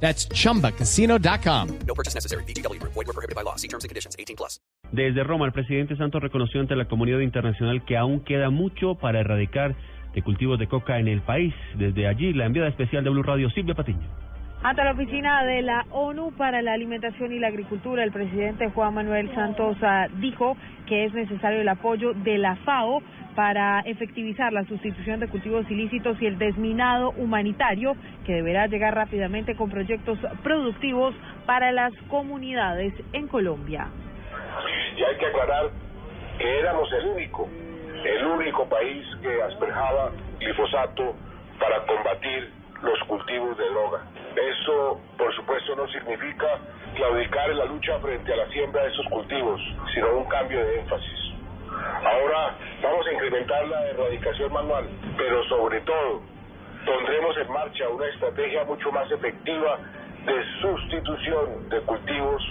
That's chumbacasino.com. No purchase necessary. BGW. Void were prohibited by law. See terms and conditions. 18 plus. Desde Roma, el presidente Santos reconoció ante la comunidad internacional que aún queda mucho para erradicar de cultivos de coca en el país. Desde allí, la enviada especial de Blue Radio, Silvia Patiño. Ante la oficina de la ONU para la Alimentación y la Agricultura, el presidente Juan Manuel Santos ah, dijo que es necesario el apoyo de la FAO para efectivizar la sustitución de cultivos ilícitos y el desminado humanitario, que deberá llegar rápidamente con proyectos productivos para las comunidades en Colombia. Y hay que aclarar que éramos el único, el único país que asperjaba glifosato para combatir los cultivos de droga. Eso, por supuesto, significa claudicar en la lucha frente a la siembra de esos cultivos, sino un cambio de énfasis. Ahora vamos a incrementar la erradicación manual, pero sobre todo pondremos en marcha una estrategia mucho más efectiva de sustitución de cultivos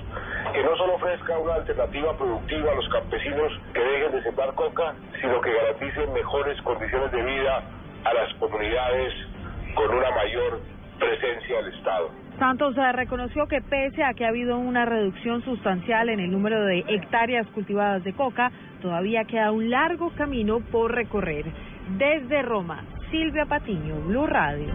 que no solo ofrezca una alternativa productiva a los campesinos que dejen de sembrar coca, sino que garantice mejores condiciones de vida a las comunidades con una mayor presencia del Estado. Santos eh, reconoció que pese a que ha habido una reducción sustancial en el número de hectáreas cultivadas de coca, todavía queda un largo camino por recorrer. Desde Roma, Silvia Patiño, Blue Radio.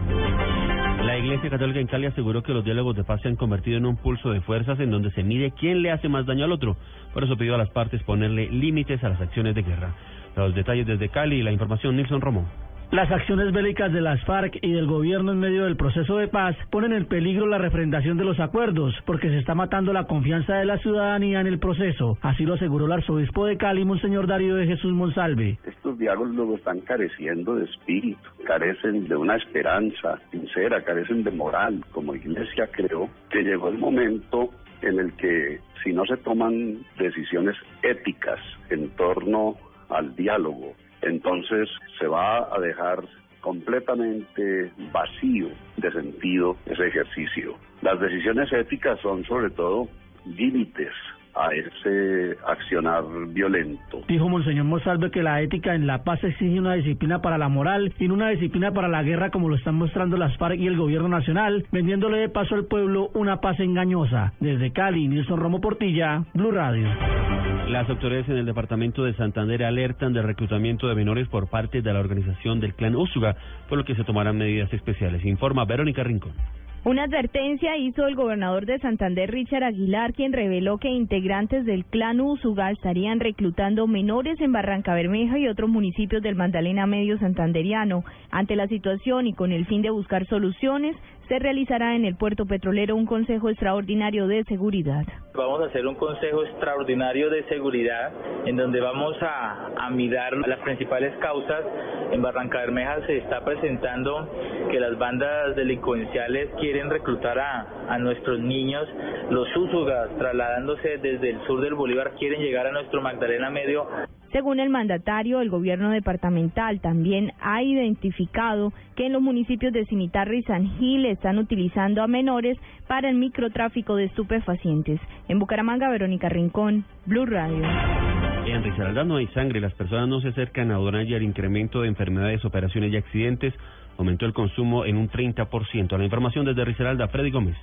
La Iglesia Católica en Cali aseguró que los diálogos de paz se han convertido en un pulso de fuerzas en donde se mide quién le hace más daño al otro. Por eso pidió a las partes ponerle límites a las acciones de guerra. Los detalles desde Cali y la información Nilson Romón. Las acciones bélicas de las FARC y del gobierno en medio del proceso de paz ponen en peligro la refrendación de los acuerdos, porque se está matando la confianza de la ciudadanía en el proceso. Así lo aseguró el arzobispo de Cali, Monseñor Darío de Jesús Monsalve. Estos diálogos están careciendo de espíritu, carecen de una esperanza sincera, carecen de moral. Como iglesia creo que llegó el momento en el que si no se toman decisiones éticas en torno al diálogo, entonces se va a dejar completamente vacío de sentido ese ejercicio. Las decisiones éticas son sobre todo límites a ese accionar violento. Dijo Monseñor Monsalve que la ética en la paz exige una disciplina para la moral y no una disciplina para la guerra como lo están mostrando las FARC y el gobierno nacional, vendiéndole de paso al pueblo una paz engañosa. Desde Cali, Nilson Romo Portilla, Blue Radio. Las autoridades en el departamento de Santander alertan del reclutamiento de menores por parte de la organización del clan Úsuga, por lo que se tomarán medidas especiales. Informa Verónica Rincón. Una advertencia hizo el gobernador de Santander, Richard Aguilar, quien reveló que integrantes del clan Usuga estarían reclutando menores en Barranca Bermeja y otros municipios del Magdalena Medio Santanderiano. Ante la situación y con el fin de buscar soluciones, se realizará en el puerto petrolero un consejo extraordinario de seguridad. Vamos a hacer un consejo extraordinario de seguridad en donde vamos a, a mirar las principales causas. En Barranca Bermeja se está presentando que las bandas delincuenciales quieren reclutar a, a nuestros niños. Los úsugas, trasladándose desde el sur del Bolívar, quieren llegar a nuestro Magdalena Medio. Según el mandatario, el gobierno departamental también ha identificado que en los municipios de Cimitarra y San Gil están utilizando a menores para el microtráfico de estupefacientes. En Bucaramanga, Verónica Rincón, Blue Radio. En Risaralda no hay sangre, las personas no se acercan a donar y el incremento de enfermedades, operaciones y accidentes aumentó el consumo en un 30%. La información desde Risaralda, Freddy Gómez.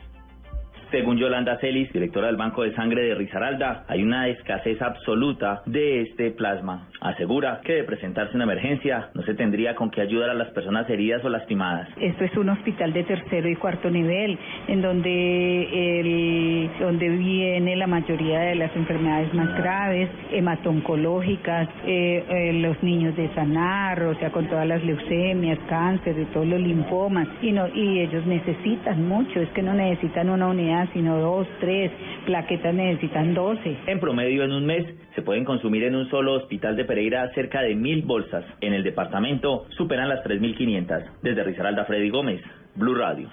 Según Yolanda Celis, directora del Banco de Sangre de Risaralda, hay una escasez absoluta de este plasma. Asegura que de presentarse una emergencia no se tendría con qué ayudar a las personas heridas o lastimadas. Esto es un hospital de tercero y cuarto nivel, en donde, el, donde viene la mayoría de las enfermedades más graves, hematoncológicas, eh, eh, los niños de sanar, o sea, con todas las leucemias, cáncer, de todos los linfomas, y, no, y ellos necesitan mucho, es que no necesitan una unidad sino dos, tres, plaquetas necesitan doce. En promedio, en un mes, se pueden consumir en un solo hospital de Pereira cerca de mil bolsas. En el departamento superan las 3.500. Desde Risaralda, Freddy Gómez, Blue Radio.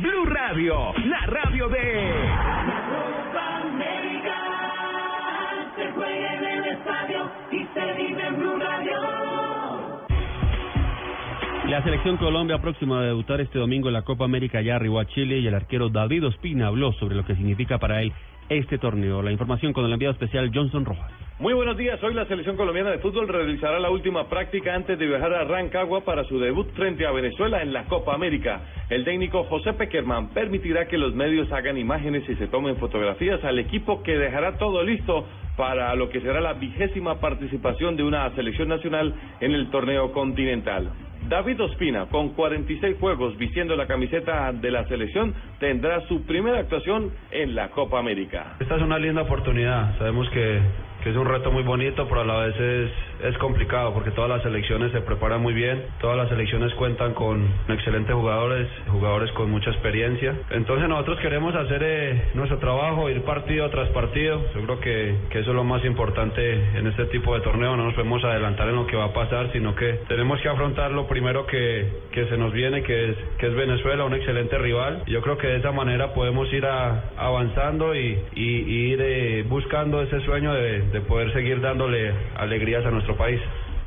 Blue Radio, la radio de... La selección Colombia próxima a debutar este domingo en la Copa América ya arribó a Chile y el arquero David Ospina habló sobre lo que significa para él este torneo. La información con el enviado especial Johnson Rojas. Muy buenos días. Hoy la selección colombiana de fútbol realizará la última práctica antes de viajar a Rancagua para su debut frente a Venezuela en la Copa América. El técnico José Peckerman permitirá que los medios hagan imágenes y se tomen fotografías al equipo que dejará todo listo para lo que será la vigésima participación de una selección nacional en el torneo continental. David Ospina, con 46 juegos vistiendo la camiseta de la selección, tendrá su primera actuación en la Copa América. Esta es una linda oportunidad. Sabemos que, que es un reto muy bonito, pero a la vez es, es complicado porque todas las selecciones se preparan muy bien, todas las selecciones cuentan con excelentes jugadores, jugadores con mucha experiencia. Entonces nosotros queremos hacer eh, nuestro trabajo, ir partido tras partido. Yo creo que, que eso es lo más importante en este tipo de torneo. No nos podemos adelantar en lo que va a pasar, sino que tenemos que afrontar lo primero que, que se nos viene, que es, que es Venezuela, un excelente rival. Yo creo que de esa manera podemos ir a- avanzando y, y- y ir eh, buscando ese sueño de, de poder seguir dándole alegrías a nuestro país.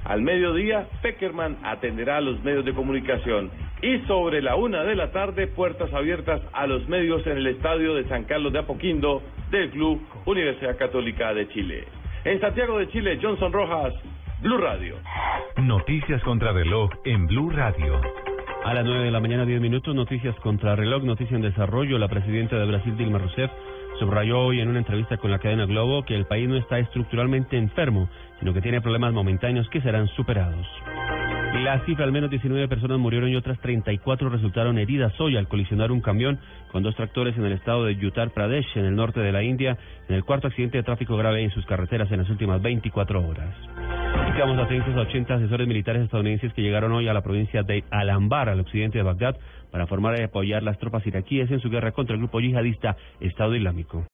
Al mediodía, Peckerman atenderá a los medios de comunicación. Y sobre la una de la tarde, puertas abiertas a los medios en el estadio de San Carlos de Apoquindo del Club Universidad Católica de Chile. En Santiago de Chile, Johnson Rojas, Blue Radio. Noticias contra reloj en Blue Radio. A las 9 de la mañana, 10 minutos, noticias contra reloj, noticia en desarrollo. La presidenta de Brasil, Dilma Rousseff, subrayó hoy en una entrevista con la cadena Globo que el país no está estructuralmente enfermo, sino que tiene problemas momentáneos que serán superados. La cifra, al menos 19 personas murieron y otras 34 resultaron heridas hoy al colisionar un camión con dos tractores en el estado de Uttar Pradesh, en el norte de la India, en el cuarto accidente de tráfico grave en sus carreteras en las últimas 24 horas. Quedamos atentos a 80 asesores militares estadounidenses que llegaron hoy a la provincia de Al-Anbar, al occidente de Bagdad, para formar y apoyar las tropas iraquíes en su guerra contra el grupo yihadista Estado Islámico.